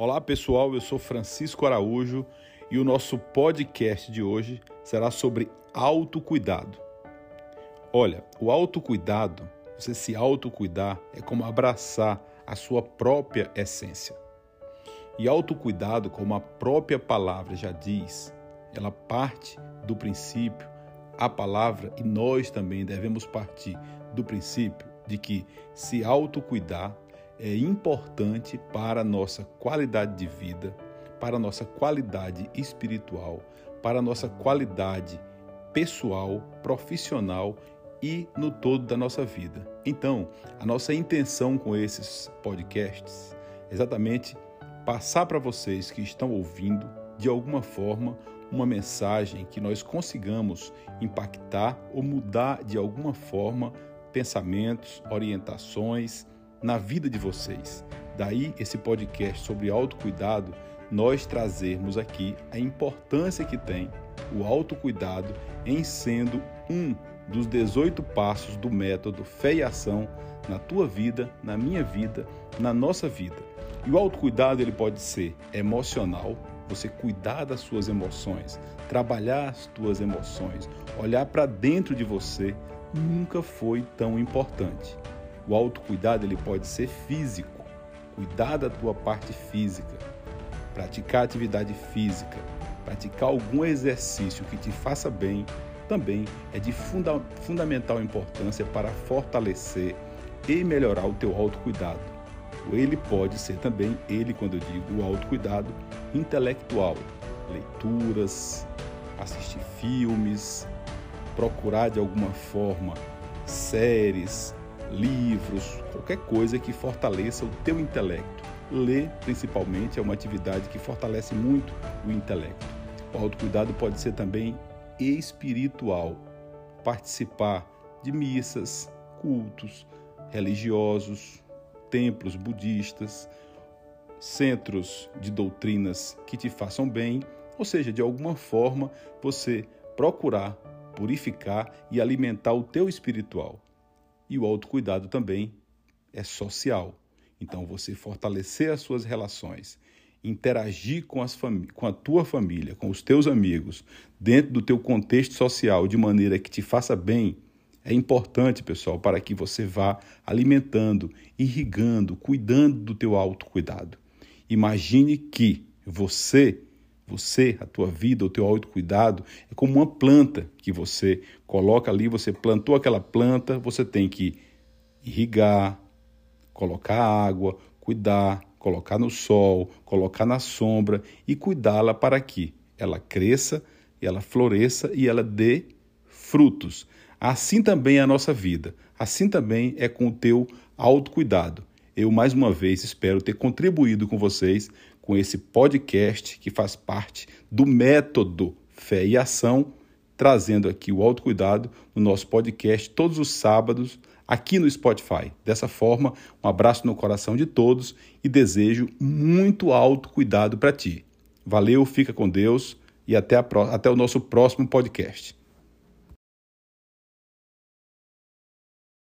Olá pessoal, eu sou Francisco Araújo e o nosso podcast de hoje será sobre autocuidado. Olha, o autocuidado, você se autocuidar é como abraçar a sua própria essência. E autocuidado, como a própria palavra já diz, ela parte do princípio, a palavra, e nós também devemos partir do princípio de que se autocuidar é importante para a nossa qualidade de vida, para a nossa qualidade espiritual, para a nossa qualidade pessoal, profissional e no todo da nossa vida. Então, a nossa intenção com esses podcasts é exatamente passar para vocês que estão ouvindo, de alguma forma, uma mensagem que nós consigamos impactar ou mudar de alguma forma pensamentos, orientações, na vida de vocês. Daí esse podcast sobre autocuidado, nós trazermos aqui a importância que tem o autocuidado em sendo um dos 18 passos do método Fé e Ação na tua vida, na minha vida, na nossa vida. E o autocuidado ele pode ser emocional, você cuidar das suas emoções, trabalhar as tuas emoções, olhar para dentro de você, nunca foi tão importante. O autocuidado ele pode ser físico, cuidar da tua parte física, praticar atividade física, praticar algum exercício que te faça bem, também é de funda fundamental importância para fortalecer e melhorar o teu autocuidado. Ele pode ser também, ele quando eu digo o autocuidado, intelectual, leituras, assistir filmes, procurar de alguma forma séries, livros, qualquer coisa que fortaleça o teu intelecto. Ler, principalmente, é uma atividade que fortalece muito o intelecto. O autocuidado pode ser também espiritual. Participar de missas, cultos religiosos, templos budistas, centros de doutrinas que te façam bem, ou seja, de alguma forma você procurar purificar e alimentar o teu espiritual. E o autocuidado também é social. Então, você fortalecer as suas relações, interagir com, as com a tua família, com os teus amigos, dentro do teu contexto social, de maneira que te faça bem, é importante, pessoal, para que você vá alimentando, irrigando, cuidando do teu autocuidado. Imagine que você você, a tua vida, o teu autocuidado é como uma planta que você coloca ali, você plantou aquela planta, você tem que irrigar, colocar água, cuidar, colocar no sol, colocar na sombra e cuidá-la para que ela cresça, ela floresça e ela dê frutos. Assim também é a nossa vida. Assim também é com o teu autocuidado. Eu mais uma vez espero ter contribuído com vocês com esse podcast que faz parte do método Fé e Ação, trazendo aqui o autocuidado no nosso podcast todos os sábados aqui no Spotify. Dessa forma, um abraço no coração de todos e desejo muito autocuidado para ti. Valeu, fica com Deus e até, a, até o nosso próximo podcast.